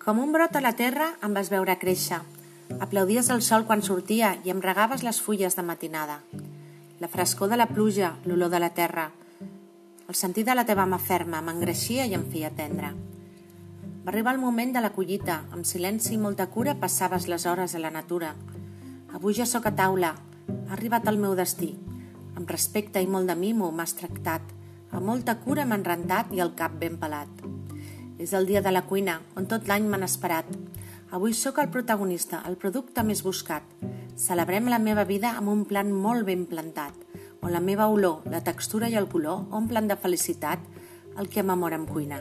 Com un brot a la terra em vas veure créixer. Aplaudies el sol quan sortia i em regaves les fulles de matinada. La frescor de la pluja, l'olor de la terra. El sentir de la teva mà ferma m'engreixia i em feia tendre. Va arribar el moment de la collita. Amb silenci i molta cura passaves les hores a la natura. Avui ja sóc a taula. Ha arribat el meu destí. Amb respecte i molt de mimo m'has tractat. Amb molta cura m'han rentat i el cap ben pelat. És el dia de la cuina, on tot l'any m'han esperat. Avui sóc el protagonista, el producte més buscat. Celebrem la meva vida amb un plan molt ben plantat, on la meva olor, la textura i el color omplen de felicitat el que m'amor em cuina.